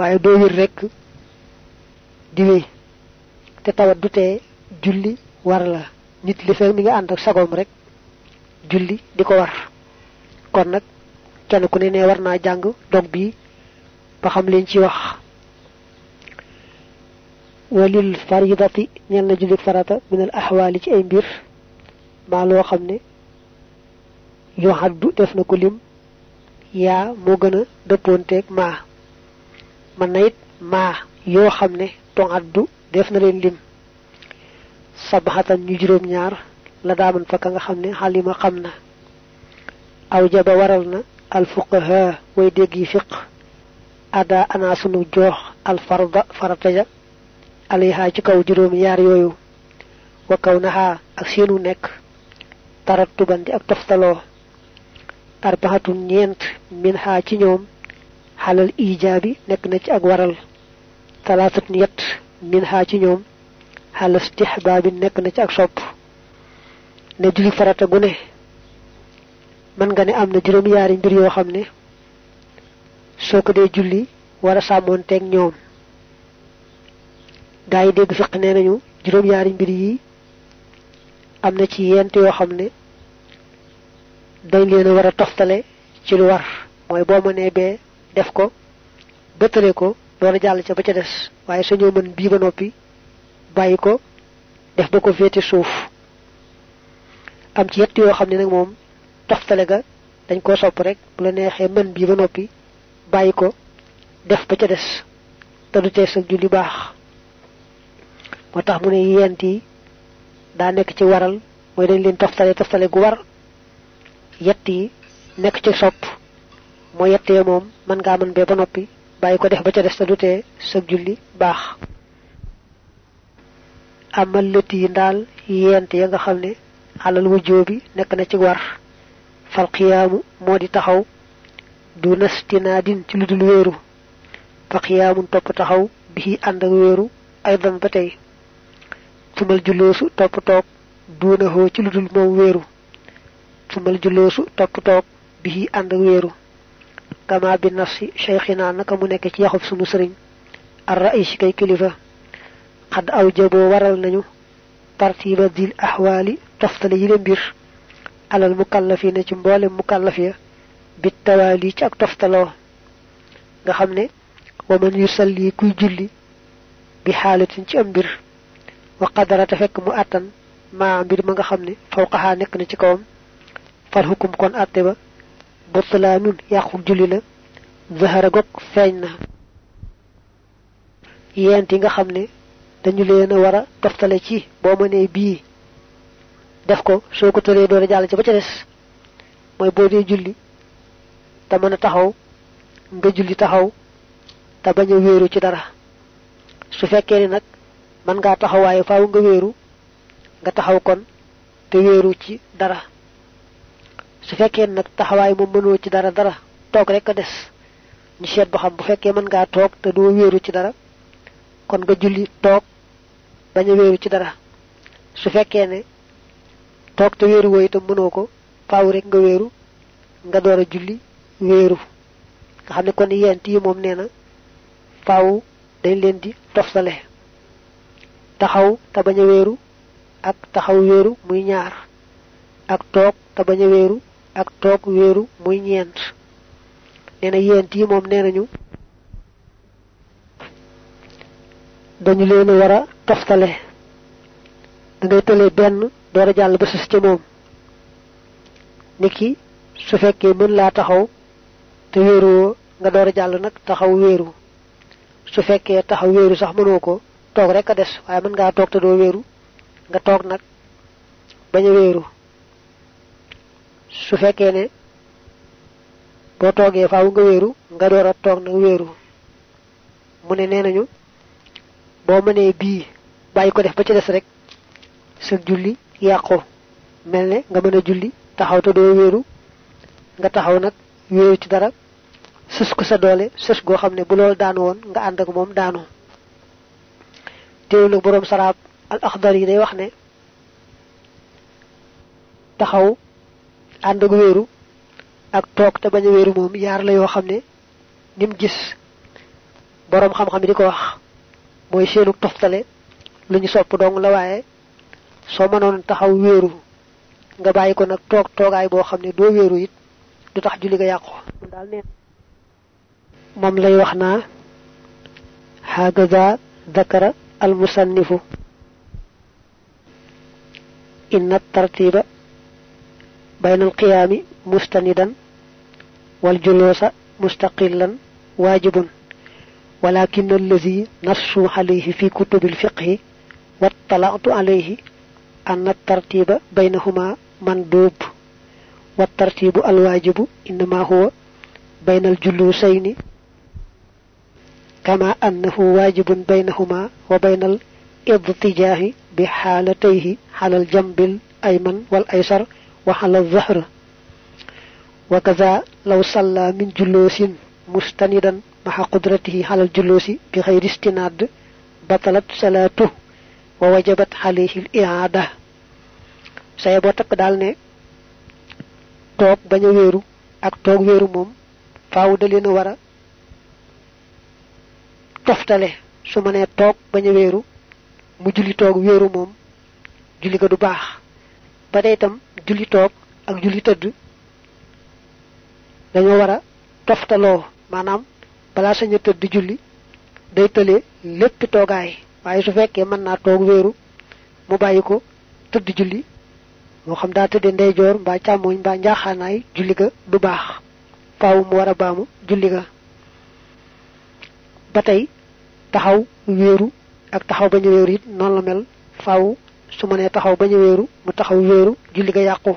waaye doo wir rek di wéy. Te tawat du tee julli war la. Nit li fekk mi nga ànd ak sagoom rek julli di ko war. Kon nag kenn ku ne ne war naa jàng dog bi ba xam leen ci wax. Walil faridati ñel na julli farata min al ahwali ci ay mbir ma loo xam ne yu haddu def na ko lim yaa moo gën a dëppoonteeg maa man na it maa yoo xam addu def na leen lim. Sabaxatan ñu juróom ñaar la daaman fa ka nga aw jaba waral na al fuqaha way yi fiq. Ada ana sunu joox al farda farata ja. Alayha ci kaw juróom yaar yooyu. Wa kaw naha ak seenu nekk. Tarattuban di ak ñeent min ha ci ñoom xalal ijaabi nekk na ci ak waral talaatun yett min ha ci ñoom xalal istihbaabi nekk na ci ak sopp. Ne julli farata gu ne man nga ne am na juróom yaari mbir yoo xam ne soo ko dee julli war a sàmmoonteeg ñoom. Gaa yi dégg fiq nee nañu juróom yaari mbir yi am na ci yent yoo xam ne dañ leen a war a toftale ci lu war. Mooy boo bee def ko bëttale ko door a jàll ca ba ca des. Waaye sañoo mën bii ba noppi bàyyi ko def ba ko féete suuf. Am ci yett yoo xam ne nag moom toftale ga dañ koo sopp rek bu la mën bii ba noppi bàyyi ko def ba ca des. Te du tee sa julli baax. Moo tax mu ne yent yi daa nekk ci waral mooy dañ leen toftale toftale gu war. Yett yi ci sopp mooy yettee moom mën ngaa mën bee ba noppi bàyyi ko def ba ca des te du tee sa julli baax. Amal lët yi ndaal yent ya nga xam ne alal wujjoo bi nekk na ci war. Fal xiyaamu moo di taxaw du nastinaadin ci lu dul wéeru. Fa xiyaamun topp taxaw bi ànd ak wéeru ay dan ba tey. Sumal julloosu topp toog duunahoo ci lu dul moom wéeru. Sumal julloosu topp toog bi ànd ak كما بالنص شيخنا نكمو نيك سي يخوف سونو سيرن الرئيس كاي كليفا قد اوجبوا ورال نانيو ترتيب ذي الاحوال تفضل يلم بير على المكلفين تي مبول مكلفيا بالتوالي تي اك تفضلو nga xamne wa man yusalli kuy julli bi halatin ci ambir wa qadarata fek mu atan ma mbir ma nga xamne fawqaha nek na butlaanun yàqu julli la zahara gog feeñ na. Yent yi nga xam ne dañu leen a war a toftale ci boo mënee bii def ko soo ko tëree doo a jàll ci ba ca des mooy boo dee julli te mën taxaw nga julli taxaw te bañ a wéeru ci dara. Su fekkee ni nag mën ngaa taxawaayu faaw nga wéeru nga taxaw kon te wéeru ci dara. Su fekkee nag taxawaay moom mënoo ci dara dara toog rek a des. Ñu seet ba xam bu fekkee mën ngaa toog te doo wéeru ci dara kon nga julli toog bañ a wéeru ci dara su fekkee ne toog te wéeru woo itam mënoo ko faaw rek nga wéeru nga door a julli wéeru nga xam ne kon yent yi moom nee na faaw dañ leen di toftale taxaw te bañ a wéeru ak taxaw wéeru muy ñaar ak toog te bañ a wéeru ak toog wéeru muy ñeent. Nee na yent yi moom nee nañu dañu leen war a toftale. Da ngay tëlee benn door a jàll ba sës ca moom. Niki su fekkee mën laa taxaw te wéeruwoo nga door a jàll nag taxaw wéeru. Su fekkee taxaw wéeru sax mënoo ko toog rek a des waaye mën ngaa toog te doo wéeru nga toog nag bañ a wéeru su fekkee ne boo toogee faaw nga wéeru nga door a toog nag wéeru. Mu ne nee nañu boo mënee bii bàyyi ko def ba ci des rek sa julli yàqu. Mel ne nga mën a julli taxaw te doo wéeru. Nga taxaw nag wéeru ci dara. Sës ko sa doole sës goo xam ne bu loolu daanu woon nga ànd ak moom daanu. Teewul nag boroom saraab al axdar yi day wax ne taxaw ànd ak wéeru ak toog te bañ a wéeru moom yaar la yoo xam ne nim gis borom xam-xam di ko wax mooy seenu toftale lu ñu sopp dong la waaye soo mënoon taxaw wéeru nga bàyyi ko nag toog toogaay boo xam ne doo wéeru it du tax julli ga yàqu. Daal ne moom lay wax naa hagaza dakara al musannifu inna tartiba بين القيام مستندا والجلوس مستقلا واجب ولكن الذي نص عليه في كتب الفقه واطلعت عليه أن الترتيب بينهما مندوب والترتيب الواجب إنما هو بين الجلوسين كما أنه واجب بينهما وبين الاضطجاه بحالتيه على الجنب الأيمن والأيسر وعلى الظهر وكذا لو صلى من جلوس مستندا مع قدرته على الجلوس بغير استناد بطلت صلاته ووجبت عليه الإعادة sayabo tak dal ne tok baña wëru ak tok wëru mom faaw da leen wara toftale su ma nee toog bañ a wéeru mu julli toog wéeru moom julli ga du baax ba day itam julli toog ak julli tëdd dañoo war a toftaloo maanaam balaa sañ a julli day tële lépp toogaay waaye su fekkee mën naa toog wéeru mu bàyyi ko tëdd julli moo xam daa tëdde ndeyjoor mbaa càmmoñ mbaa njaaxaanaay julli ga du baax faaw mu war a baamu julli ga. Ba tey taxaw ak taxaw bañ a wéeru it la mel faaw su ma nee taxaw bañ wéeru mu taxaw wéeru julli ga yàqu.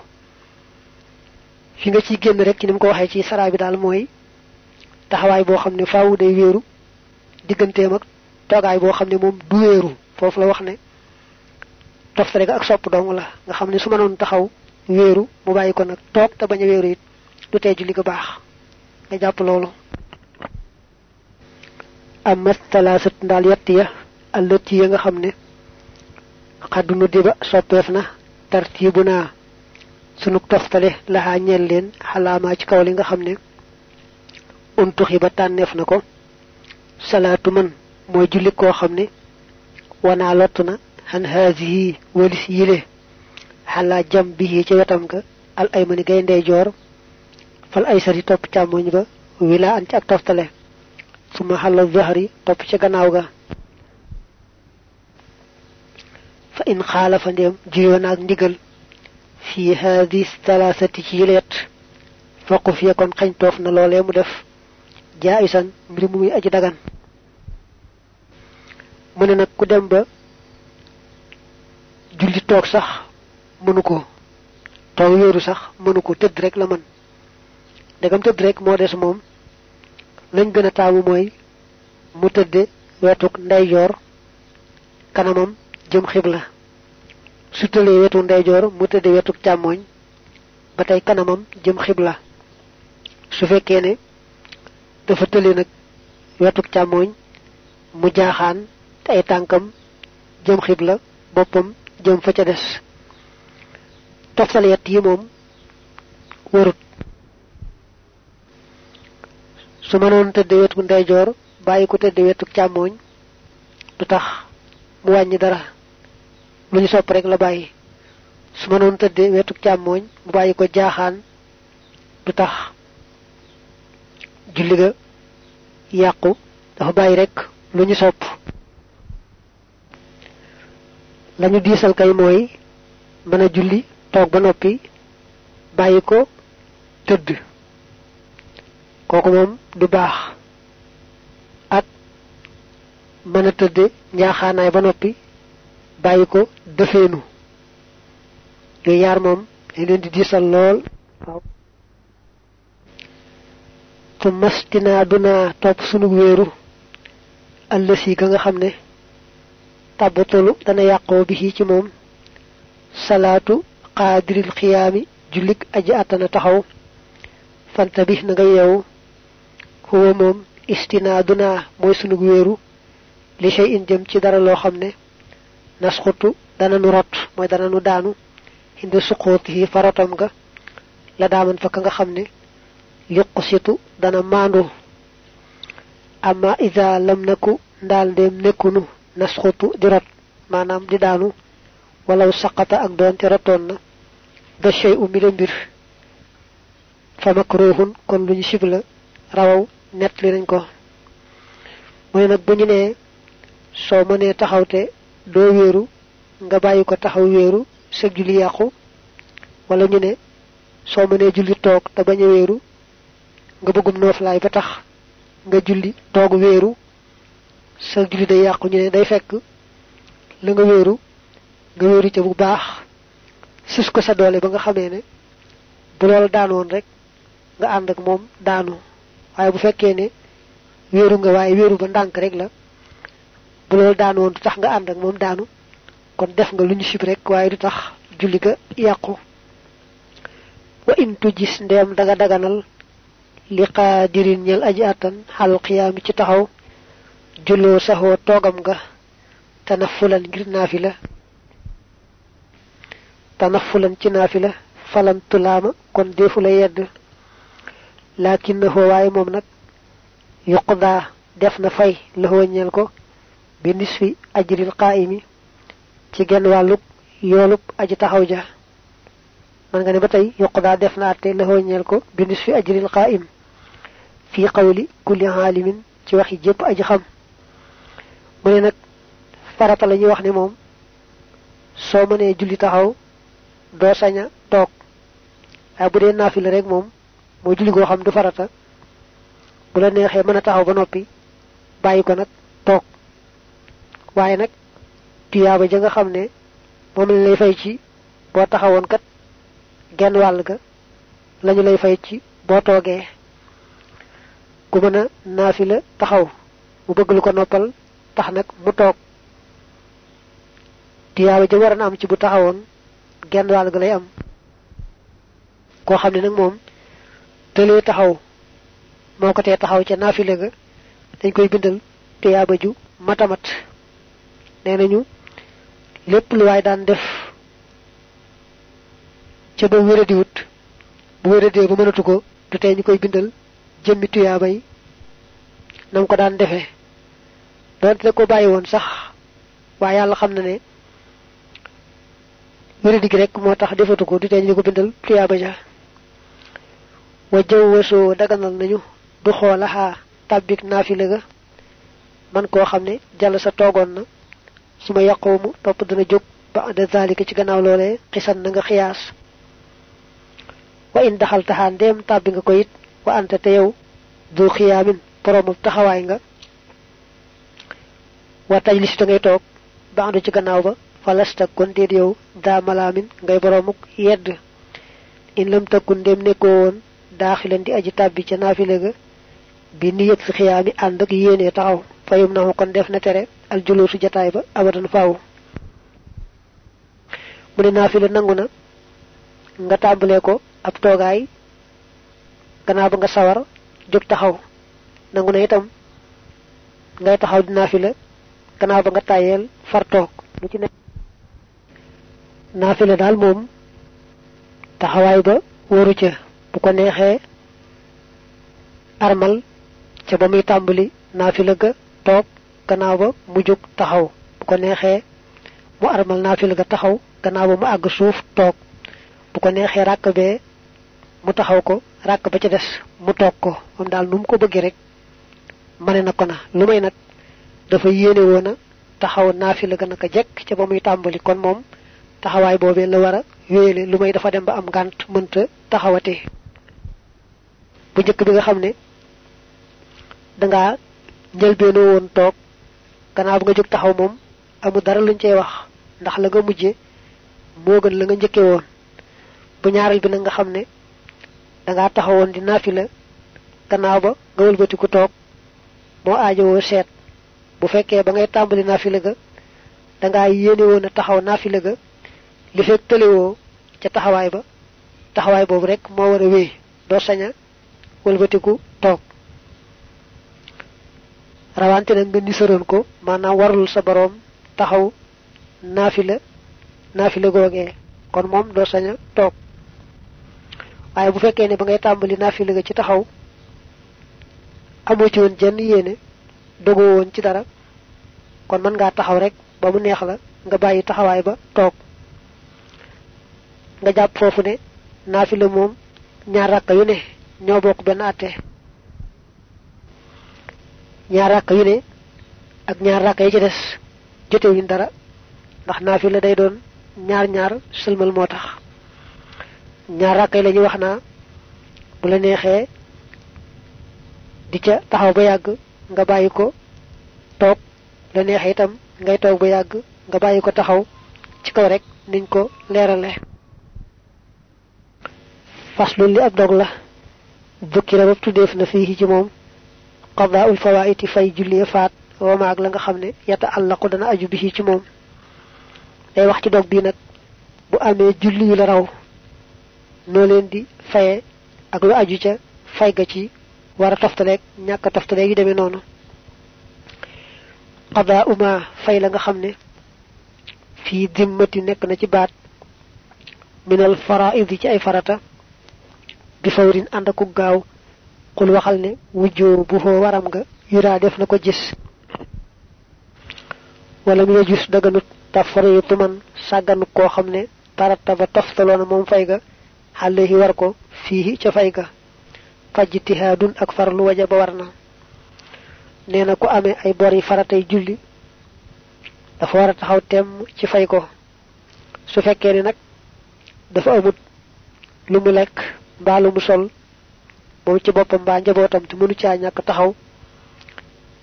Fi nga ciy génn rek ci ni ko waxee ci saraa bi daal mooy taxawaay boo xam ne faaw day wéeru digganteem ak toogaay boo xam ne moom du wéeru. Foofu la wax ne toftale ak sopp dong la. Nga xam su taxaw wéeru mu bàyyi ko nag toog te bañ it du tee julli ga baax. Nga jàpp loolu. Amma ndaal yett ya allati ya nga xaddu diba soppeef na tartiibu naa sunu toftale laxaa ñeel leen xalaamaa ci kaw li nga xam ne untuxi ba tànneef na ko salaatu man mooy julli koo xam ne wanaa lott na xan haasihi walis yile. Xalaa jam bihi ci wetam ga al aymani gay ndeyjoor fal ay sari topp càmmoñ ba wila an ci ak toftale. Suma xalal zahri topp ca gannaaw ga fa in xaalafa ndéem juyoo naag ndigal fi haadi thalathati ci yileet faqu fiye kon xañ toof na loolee mu def jaisan mbir mu muy aji dagan mu ne nag ku dem ba julli toog sax mënu ko toog wéeru sax mënu ko rek la mën ndegam tëdd rek moo des moom lañ gën a taamu mu tëdde wetuk ndeyjoor kanamam jëm xibla. Su tëlee wetu ndeyjoor mu tëdde wetuk càmmooñ ba tey kanamam jëm xibla. Su fekkee ne dafa tële nag wetuk càmmooñ mu jaaxaan te ay tànkam jëm xibla boppam jëm fa ca des. Toftal yett yi moom warut. Su mënoon tëdde wetu ndeyjoor bàyyi ko tëdde wetu du mu wàññi dara lu ñu sopp rek la bàyyi. Su mënoon tëdde wetu càmmooñ mu bàyyi ko jaaxaan du tax. Julli ga yàqu dafa bàyyi rek lu ñu sopp. Lañu diisal kay mooy mën a julli toog ba noppi bàyyi ko tëdd. Kooku moom du baax. Ak mën a tëdde njaaxaanaay ba noppi bàyyi ko dëfeenu yooyu yaar moom dañ leen di diisal lool. waaw tu mastinaa dunaa topp sunu wéeru. ëllësi ga nga xam ne dana yàqoo bi ci moom. salaatu qaadiril xiyaami jullik aji àttana taxaw. fanta bi na nga yeewu. huwa moom istinaaduna mooy sunu wéeru. li shay in jëm ci dara nasxutu dana nu rot mooy dana nu daanu. Indi suquut yi fa rotam nga la daaman fa ka nga xam yuqsitu dana maandu. Amma iza lam naku ndal dem nekunu nasxutu di rot di daanu. Walaw saqata ak doonte rotoon na da shay u mbir fa makruhun kon luñu rawaw net li nañ ko. Buñu ne so mëne taxawte do wëru nga bayiko taxaw wëru sa julli wala ñu ne so mëne julli tok ta baña wëru nga bëggum lay ba tax nga julli toog wéeru sa julli day yàqu ñu ne day fekk la nga wéeru nga wéeru ca bu baax sus ko sa doole ba nga xamee ne bu loolu daanoon rek nga ànd ak moom daanu. Waaye bu fekkee ne wéeru nga waaye wéeru ba ndànk rek la bu loolu daanoon du tax nga ànd ak moom daanu. kon def nga lu ñu sib rek waaye du tax julli ga yàqu. wa in tujis ndeem daga daganal li qadirin ñel aji atan hal qiyam ci taxaw. jullo saxo togam ga tanafulan ngir nafila tanafulan ci falan tulama kon defu la yedd. lakinnahu way mom nak yuqda def na fay la ko bi nisfi ajril qa'imi ci genn waluk yolup aji taxaw ja. Man nga ne batay yuqda def na atte la ko bi nisfi ajril qa'im fi qawli kulli alimin ci waxi jep aji xam. Mu ne farata la ñuy wax ne moom soo mënee julli taxaw doo saña toog. Waaye bu dee naafila rek moom moo julli goo xam du farata. Bu la neexee mën a taxaw ba noppi bàyyi ko nag toog waaye nag tuyaaba ja nga xam ne moom lañ lay fay ci boo taxawoon kat genn wàll ga lañu lay fay ci boo toogee. Ku mëna nafila taxaw mu bëgg lu ko noppal tax nak mu tok tiyaawa ja war am ci bu taxawon genn wal ga lay am. Ko xamni nak mom tele taxaw moko te taxaw nafila ga dañ koy bindal ju matamat nenañu lepp lu way daan def ci ba wéradi wut bu wéradee bu mënatu ko du tey ñu bindal jëmmi tuyaaba yi nam ko daan defee donte ko bàyyi woon sax waaye yàlla xam na ne wéradi gi rek moo tax defatu ko du tee ñu ko bindal tuyaaba ja. Wa jëw wasoo daganal nañu du xoolaxaa tàbbik naafile ga man koo xam ne sa na su ma yàqoomu topp dana jóg ba anda zalika ci gannaaw loolee xisan nga xiyaas. Wa in daxal taxaan dem tàbbi nga ko it wa anta te du xiyamin borom taxawaay nga. Wa tajlis da ngay toog ba andu ci gannaaw ba falasta kon déet yow daa malaamin ngay boromuk yedd. In lam takkun dem nekkoo woon daaxilan di aji tàbbi ca naafile ga bi xiyaami ànd ak yéenee taxaw fayum na def na tere al julusu jataay ba abadan faaw. Mu ne naafile nangu na nga tàmbalee ko ab toogaay gannaaw ba nga sawar jóg taxaw. Nangu na itam ngay taxaw di naafila gannaaw ba nga tàyyeel far toog. Lu ci nekk naafila daal moom taxawaay ba wóoru ca. Bu ko neexee armal ca ba muy tàmbali ga toog gannaaw ba mu jóg taxaw. Bu ko neexee mu armal naafila ga taxaw gannaaw ba mu àgg suuf toog. Bu ko neexee ràkk bee mu taxaw ko rak ba ca dess mu tok ko. Mom dal num ko bëgg rek mané na ko na. Lumay nak dafa yéene wona taxaw nafila ga naka jek ca ba muy kon mom taxaway bobé la wara wéyele lumay dafa dem ba am mënta bu jëk bi nga xamné da nga njëlbeeno woon toog gannaaw nga jóg taxaw mom amu dara luñ cey wax. Ndax la nga mujjé mo gën la nga njëkke woon. Bu ñaaral bi nga xamne da nga taxawon di nafila gannaaw ba nga wëlbati ku toog moo aajowoo seet. Bu fekkee ba ngay tàmbali nafila ga da nga yéene woon a taxaw nafila ga li fekk tëlewoo ca taxawaay ba taxawaay boobu rek moo war a wéy. Doo wëlbatiku rawante nag nga nisaroon ko maanaam warul sa borom taxaw nafila nafila googee. Kon moom doo saña toog. Waaye bu fekkee ne ba ngay tàmbali naafila ga ci taxaw amoo ci woon jenn yéene dogo won ci dara kon man nga taxaw rek ba mu neex la nga bayyi taxaway ba tok nga japp fofu ne nafila mom ñaar rakka yu ne ñoo bokk ben atté ñaar rakka yu ne ak ñaar rakka yi ci dess jote wuñ dara. Ndax nafila day doon ñaar ñaar selmal motax ñaar rakka yi lañu wax na bu la neexee di ca taxaw ba yàgg nga bàyyi ko toog. La neex itam ngay toog ba yàgg nga bàyyi ko taxaw ci kaw rek niñ ko leerale. Faslu li ab dog la. Tuddeef na fii ci moom qadaa'ul fawaiti fay julli faat wa maag la nga xam ne yata àllaqu dana aju bi day wax ci bu amee julli yu la raw noo leen di ak lu aju ca fay ga wara toftaleeg ñàkk toftaleeg yu demee noonu. Qada uma fay la nga fii dimmati nekk na ci baat minal faraid ci ay farata bi aku gaaw xul waxal ne wujjoo bu foo waram nga yuraa def na ko gis. Wala mu yejus daganut tafariitu man sàgganu koo xam ne tarata ba toftaloona moom fay ga xale war ko fihi ca fay ga. Fajtihadun ak farlu warna neena ko amé ay bori faratay julli dafa taxaw tem ci fay ko. Su fekkee ni nag dafa amut mu sol moom ci boppam mbaa njabootam te mënu caa ñàkk taxaw.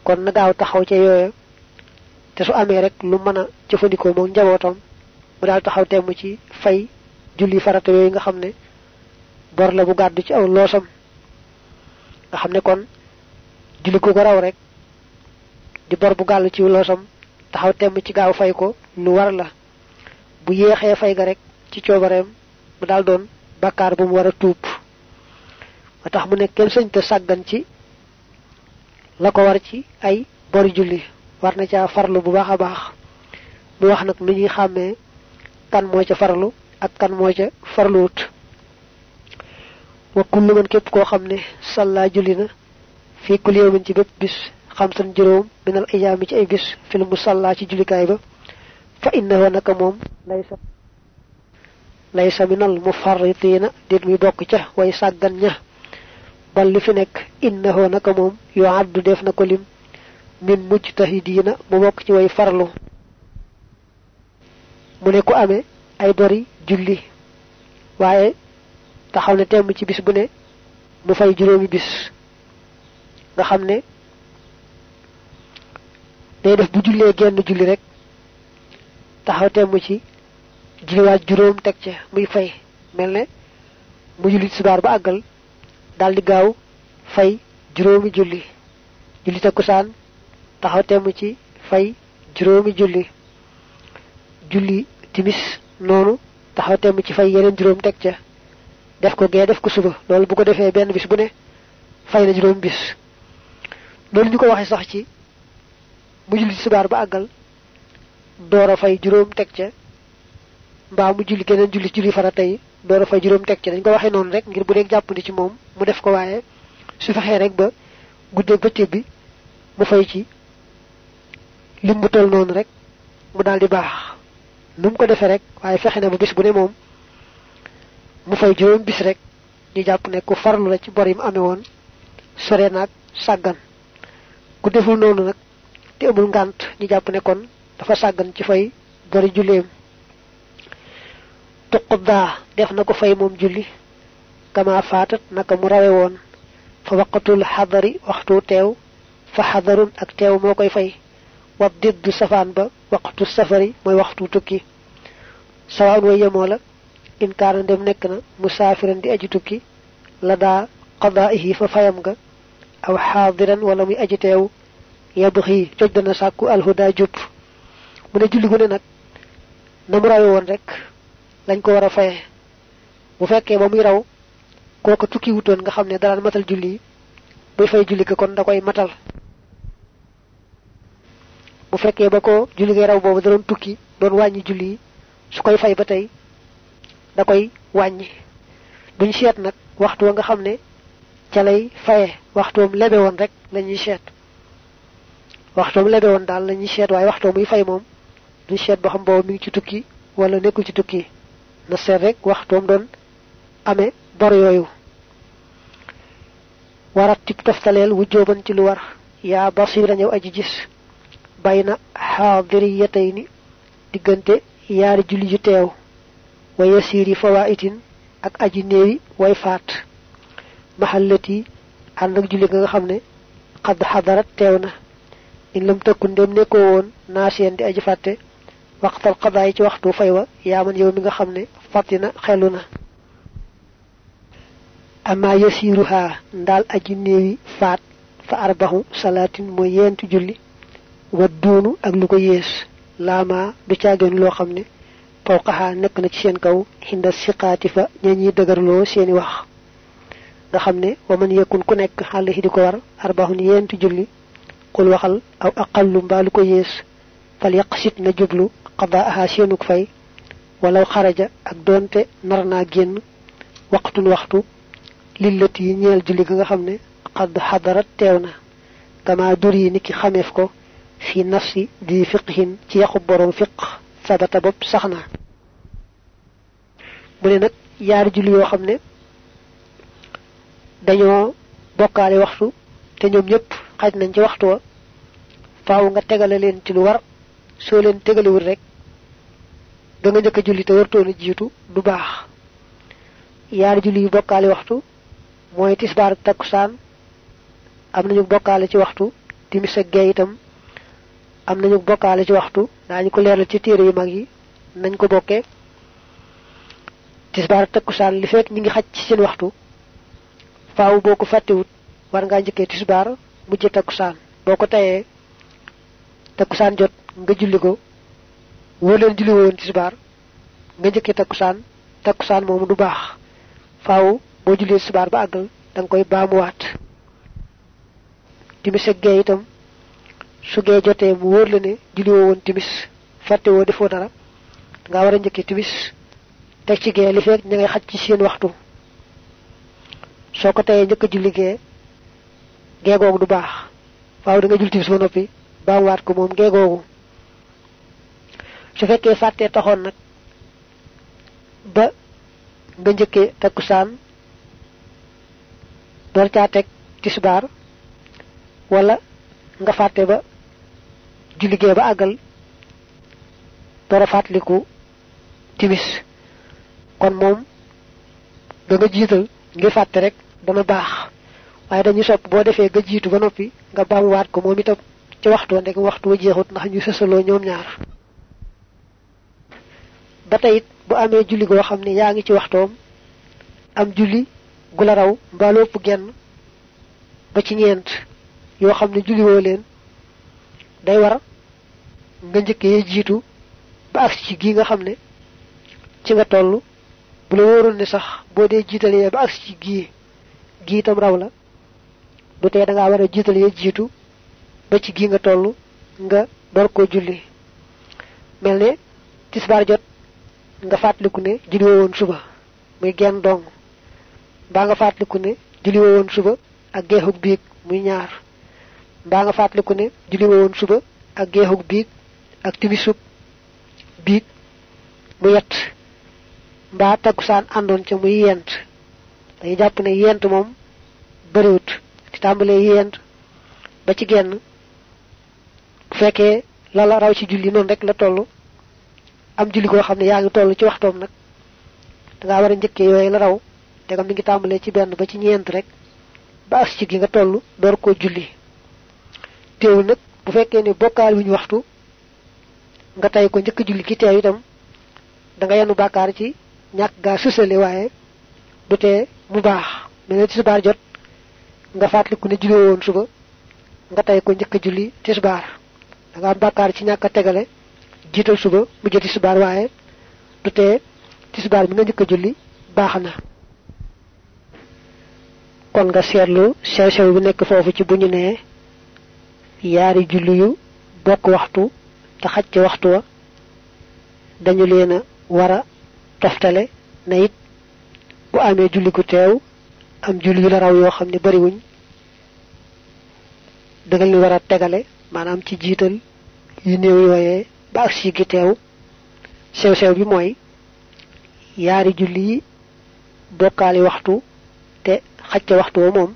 Kon na gaaw taxaw ca yooya. Te su amee rek lu mën a jëfandikoo moom njabootam mu daal taxaw temm ci fay julli farata yooyu nga xam ne bor la bu gàddu ci aw loosam. Nga xam ne kon julli ko ko raw rek di bor bu gàll ci loosam taxaw temm ci gaaw fay ko lu war la. Bu yéexee fay ga rek ci coobareem mu daal doon bakkaar bu mu war a tuub tax mu ne kenn sëñ te ci la ko war ci ay bori julli. War na farlu bu baax a baax. Mu wax nag nu ñuy kan moo ca farlu ak kan moo ca farluwut. Wa kullu man képp koo xam ne salla na fi kul yawmin ci bépp bis xamsan juróom minal ayaami ci ay bis fil musalla ci jullikaay ba fa innahu naka moom laysa laysa minal mufarritina dit muy bokk ca way sàggan ña bal li fi nekk innahu naka moom yu addu def na ko lim min mujtahidina mu bokk ci way farlu mu ne ku amee ay bori julli waaye taxaw ne temm ci bis bu ne mu fay juróomi bis nga xam ne day def bu jullee genn julli rek taxaw temm ci julliwaat juróom teg ca muy fay mel ne mu julli subaar ba àggal daal di gaaw fay juróomi julli. Julli takkusaan taxaw temm ci fay juróomi julli. Julli timis noonu taxaw temm ci fay yeneen juróom teg ca. Def ko gee def ko suba. Loolu bu ko defee benn bis bu ne fay na juróom bis. Loolu ñu ko waxee sax ci mu julli subaar ba àggal door a fay juróom teg ca mbaa mu julli geneen julli julli door a fay juróom teg ca dañ ko waxee noonu rek ngir bu dee jàppandi ci moom mu def ko waaye su fexee rek ba guddeeg bëccëg bi mu fay ci lim bu toll noonu rek mu daal di baax. Nu mu ko defee rek waaye fexe na ba bis bu ne moom mu fay juróom bis rek ñu jàpp ne ku farlu la ci bor yi mu amee woon sore naag sàggan. Ku deful noonu nag te amul ngànt ñu jàpp ne kon dafa sàggan ci fay bori julleem tuqdaa def na ko fay moom julli kama faatat naka mu rawe woon fa waqatul xadari waxtu teew fa xadarun ak teew moo koy fay wa safaan ba waqtu safari mooy waxtu tukki sawaan way yemoo la in kaana dem nekk na musaafiran di aji tukki la daa fa fayam nga aw xaadiran wala muy aji teew yabxi dana sàkku alhuda jub mu ne julli gu ne nag rawe woon rek lañ ko war a faye. Bu fekkee ba muy raw kooku tukki wutoon nga xam ne daraan matal julli buy fay julli ko kon da koy matal. Bu fekkee ba ko julli ngay raw boobu da doon tukki doon wàññi julli su koy fay ba tey da koy wàññi. Duñ waxtu wa nga xam ne ca lay faye waxtuwam lebe woon rek lañuy seet. Waxtoom lebe woon daal la ñuy seet waaye waxtoo muy fay moom du seet ba xam boobu mi ngi ci tukki wala nekkul ci tukki na seet rek waxtoom doon amee bor yooyu. Warat tib toftaleel wu jóoban ci lu war. Yaa basira ñëw aji gis. Bayna xaadiriyatayni diggante yaari julli ju teew. Wa yasiri fawaitin ak aji néewi way faat. Mahallati ànd ak julli nga xam ne xad xadarat teew na. In lam tëkku ndem nekkoo woon naasiyeen di aji fàtte وقت القضاء وقت فيوى يا من يوم خمنة فاتنا خيلنا أما يسيرها دال اجيني فات فأربه صلاة مويين تجلي والدون أغلق يس لاما دوشاغن لو خمنة فوقها نكنا كسين كو عند السقاط فنيني دغر لو سيني وخ دا خمنة ومن يكون كنك حاله دكوار أربه نيين تجلي قل وخل أو أقل مبالك يس فليقصد نجبلو qadaaha seenuk fay walaw xaraja ak doonte nar naa génn waqtun waxtu lillati yi ñeel julli ga nga xam ne qad xadarat teew na kama dur yi niki xameef ko fi nafsi di fiqhin ci yaxu borom fiq sabata bopp sax na mu ne nag yaari julli yoo xam ne dañoo bokkaale waxtu te ñoom ñëpp xaj nañ ci waxtu wa faaw nga tegale leen ci lu war soo leen tegalewul rek da nga njëkk a julli te wartoon a jiitu du baax. Yaari julli yu bokkaale waxtu mooy tisbaar ak am nañu bokkaale ci waxtu timis ak gee itam am nañu bokkaale ci waxtu daañu ko leeral ci téere yu mag yi nañ ko bokkee tisbaar ak li fekk ñi ngi xaj ci seen waxtu faaw boo ko fàttewut war ngaa njëkkee tisbaar mujj takkusaan. Boo ko tayee takkusaan jot nga julli ko woo leen julli woon tisbaar nga njëkkee takkusaan takkusaan moomu du baax. Faaw boo jullee tisbaar ba àggal da nga koy baamuwaat. Timis ak gee itam su gee jotee mu wóor la ne julli woon timis fàtte woo defoo dara nga war a timis teg ci gee li fekk ña ngay xaj ci seen waxtu. Soo ko teyee julli gee gee googu du baax. Faaw da nga julli timis ba noppi baamuwaat ko moom gee googu su fekkee fàttee taxoon nag ba nga njëkkee takkusaan door caa teg tisbaar wala nga fàtte ba julli gee ba àggal door a fàttaliku timis. Kon moom da nga jiital ngir fàtte rek dana baax. Waaye dañuy sopp boo defee nga jiitu ba noppi nga baamuwaat ko moom itam ci waxtu wa ndek waxtu wa jeexut ndax ñu sësaloo ñoom ñaar ba tey it bu amee julli goo xam ne yaa ngi ci waxtoom am julli gu la raw mbaa lu ëpp genn ba ci ñeent yoo xam ne julli woo leen day war nga njëkkee jiitu ba agsi ci gii nga xam ne ci nga toll. Bu la wóorul ne sax boo dee jiitalee ba agsi ci gii gii itam raw la du tee da ngaa war a jiitalee jiitu ba ci gii nga toll nga door koo julli. Mel ne tisbaar jot nga fàttaliku ne julli woon suba muy genn dong. Mbaa nga fàttaliku ne julli woon suba ak geexug biig muy ñaar. Mbaa nga fàttaliku ne julli woon suba ak geexug biig ak timisub biig mu yett. Mbaa takkusaan àndoon ca muy yent. Dañuy jàpp ne yent moom bëriwut di tàmbalee yent ba ci genn. Bu fekkee la la raw ci julli noonu rek la toll am julli goo xam ne yaa ngi toll ci waxtoom nag dangaa war a njëkkee yooyu la raw te mi ngi tàmbalee ci benn ba ci ñeent rek ba as ci gi nga toll door koo julli. Teewul nag bu fekkee ne bokkaal wu ñu waxtu nga tey ko njëkk julli ki teew itam da nga yenu bàkkaar ci ñàkk gaa sësale waaye du tee mu baax. Mel ne tisbaar jot nga fàttaliku ne julli woon suba nga tey ko njëkk julli tisbaar. Da nga am bàkkaar ci ñàkk a tegale jiital suba mu jël tisbaar waaye du tee tisbaar bi nga njëkk julli baax na. Kon nga seetlu sew sew bi nekk foofu ci bu ñu nee yaari julli yu bokk waxtu te xaj ci waxtu wa dañu leen a war a toftale na it bu amee julli gu teew am julli yu la raw yoo xam ne bariwuñ nga leen war a tegale maanaam ci jiital yu néew yooyee ba ak si gi sew sew bi mooy yaari julli yi bokkaali waxtu te xacca waxtu wa moom.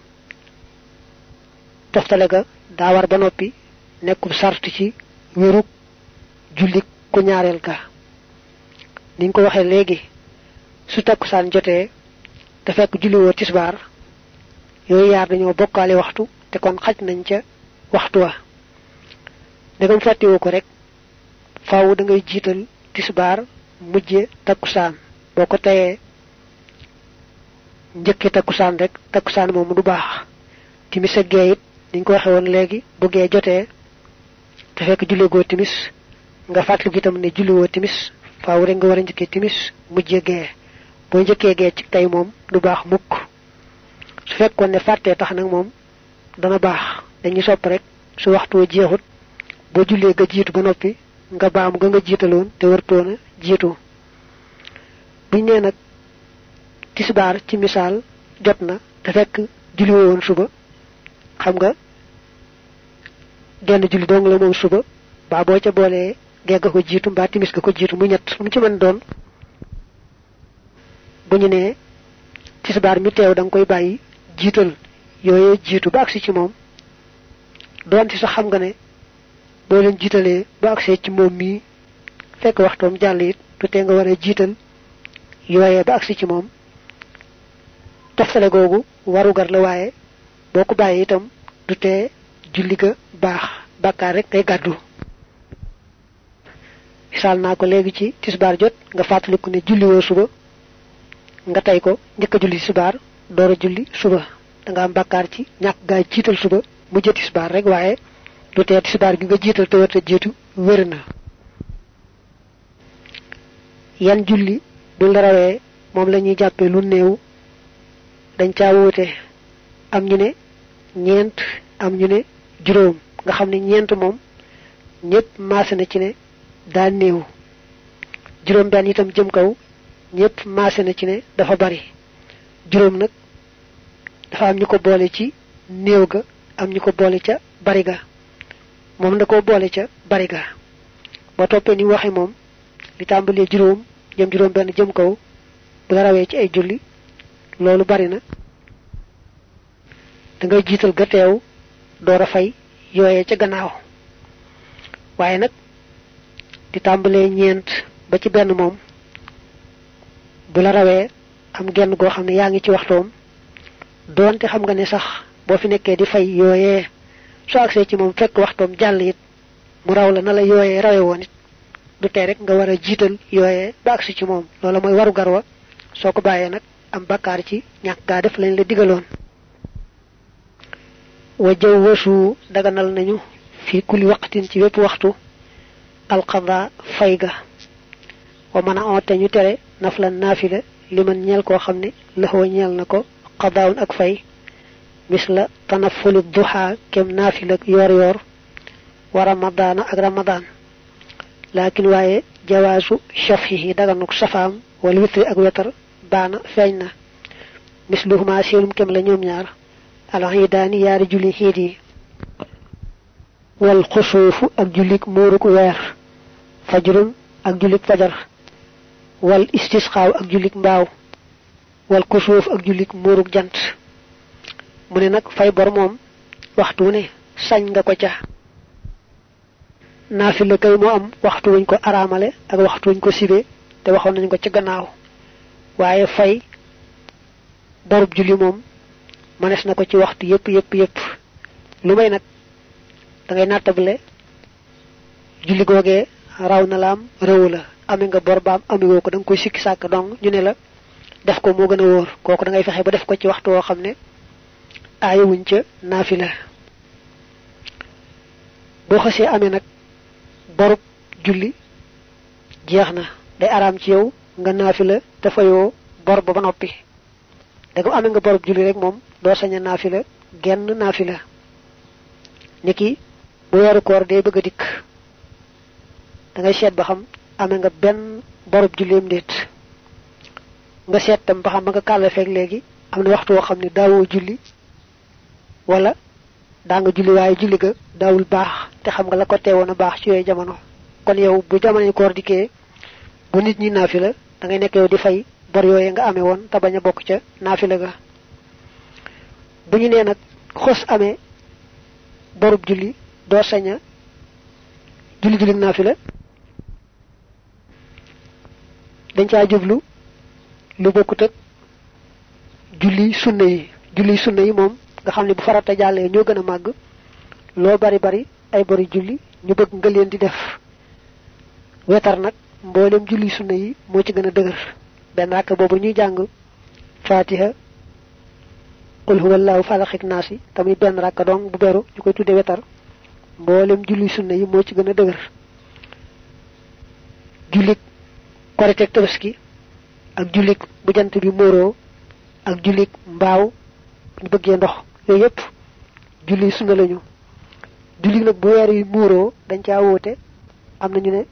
Toftale ga daa war ba noppi nekkul sart ci wérug julli ku ñaareel ga. Niñ ko waxee léegi su takkusaan jotee te fekk julli woo tisbaar yooyu yaar dañoo bokkaale waxtu te kon xaj nañ ca waxtu wa. Ndegam fàttiwoo ko rek faaw da ngay jiital tisbaar mujje takkusaan. Boo ko teyee njëkke takkusaan rek takkusaan moomu du baax. Timis ak gee niñ ko waxe woon bu gee jotee te fekk julli goo timis nga fàttaliku itam ne woo timis faaw rek nga war a njëkkee timis mujje gee. Boo njëkkee gee ci tey moom du baax mukk. Su fekkoon ne fàttee tax nag moom dana baax. Dañuy sopp rek su waxtu wa jeexut boo jullee ga jiitu ba noppi nga baam ga nga jiitaloon te wartoona jiitu. Buñ nee nag tisbaar ci misaal jot na te fekk julli woon suba xam nga genn julli dong la moom suba ba boo ca boolee gee ga ko jiitu mbaa timis ga ko jiitu mu ñett mu ci mën doon. Bu ñu nee tisbaar mi teew da nga koy bàyyi jiital jiitu ba agsi ci moom doonte sax xam nga ne boo leen jiitalee ba agsee ci moom mii fekk waxtoom jàll it du tee nga war a jiital yooyee ba agsi ci moom. Toftale googu warugar la waaye boo ko bàyyee itam du tee julli ga baax bàkkaar rek ngay gàddu. Misaal naa ko léegi ci tisbaar jot nga fàttaliku ne julli woo suba nga tey ko a julli tisbaar door a julli suba. Da nga am bàkkaar ci ñàkk gaa jiital suba mu jë tisbaar rek waaye du tee tisbaar gi nga jiital te warta jiitu wér na. Yan julli bu la rawee moom la ñuy jàppee lu néew. Dañ caa wuute am ñu ne ñeent am ñu ne juróom. Nga xam ne ñeent moom ñëpp maase na ci ne daa néew. Juróom benn itam jëm kaw ñëpp maase na ci ne dafa bari. Juróom nag dafa am ñu ko boole ci néew ga am ñu ko boole ca bari ga moom da ko boole ca bari ga. Boo toppee ni waxe moom li tàmbalee juróom jëm juróom benn jëm kaw bu la ci ay julli loolu bari na. Da ngay jiital ga teew door fay yooyee ca gannaaw. Waaye nag di tàmbalee ñeent ba ci benn moom bu la rawee am genn goo xam ne yaa ngi ci waxtoom doonte xam nga ne sax boo fi nekkee di fay yooyee soo agsee ci moom fekk waxtoom jàll it mu raw la na la yooyee rawe woon it. Du tee rek nga war a jiital yooyee ba agsi ci moom. Loola mooy waru garwa soo ko bàyyee nag am bakkaar ci ñàkk gaa def lañ la digaloon. Wa daganal nañu fi kulli waqtin ci wépp waxtu alqada fay ga. Wa mën a oote ñu tere nafla naafila liman ñeel koo xam ne lëxoo ñeel na ko ak fay مثل تنفل الضحى كم نافلة يور يور ورمضان أك رمضان لكن واي جواز شفه دغنك صفام والوتر أك وتر بان فين مثلهما سيلم كم لنيوم نار العيدان يا رجل هيدي والخصوف أك جلك مورك وير فجر أك جلك فجر والاستسقاء أك جلك باو والكسوف أك جلك مورك جنت mu ne nag fay bor moom waxtu ne sañ nga ko ca. Naafila kay moo am waxtu wuñ ko araamale ak waxtu wuñ ko sibe te waxoon nañ ko ca gannaaw. Waaye fay borub julli moom mënees na ko ci waxtu yépp yépp yépp lu may nag da ngay nattable julli googee raw na laam réewu la. Ame nga bor baam amiwoo ko da nga koy sikki sàkk dong ñu ne la def ko moo gën a wóor. Kooku da ngay fexe ba def ko ci waxtu woo xam ne aayewuñ ca naafila. Boo xasee amee nag borub julli jeex na. Day araam ci yow nga naafila te fayoo bor ba ba noppi. Da nga amee nga borub julli rek moom doo sañ a genn naafila. Niki bu weeru koor day bëgg a dikk da ngay seet ba xam amee nga benn borub julleem déet. Nga seet tam ba xam nga waxtu julli wala daa nga julli waaye julli ga daawul baax te xam nga la ko teewoon a baax ci jamono. Kon yow bu jamono koor dikkee bu nit ñi naafila da ngay nekk yow di fay bor yooyu nga amee woon te bañ a bokk ca naafila ga. Bu ñu nee nag xos amee borub julli doo saña julli julli naafila dañ caa jublu lu bokkut ak julli sunna yi. Julli sunna yi moom nga xam ne bu farata jàllee ñoo gën a màgg loo bari bari ay bari julli ñu bëgg nga leen di def. Wetar nag mboolem julli sunna yi moo ci gën a dëgër. Benn rakk boobu ñuy jàng fatiha qul huwallahu falaq ak nasi tamit benn rakk dong bu beru ñu koy tudde wetar. Mboolem julli sunna yi moo ci gën a dëgër. Jullik korite tabaski ak jullik bu jant bi moro ak jullik mbaaw ñu bëggee ndox yooyu yépp julli sunna lañu. Julli nag bu weer yi muuroo dañ caa am na ñu ne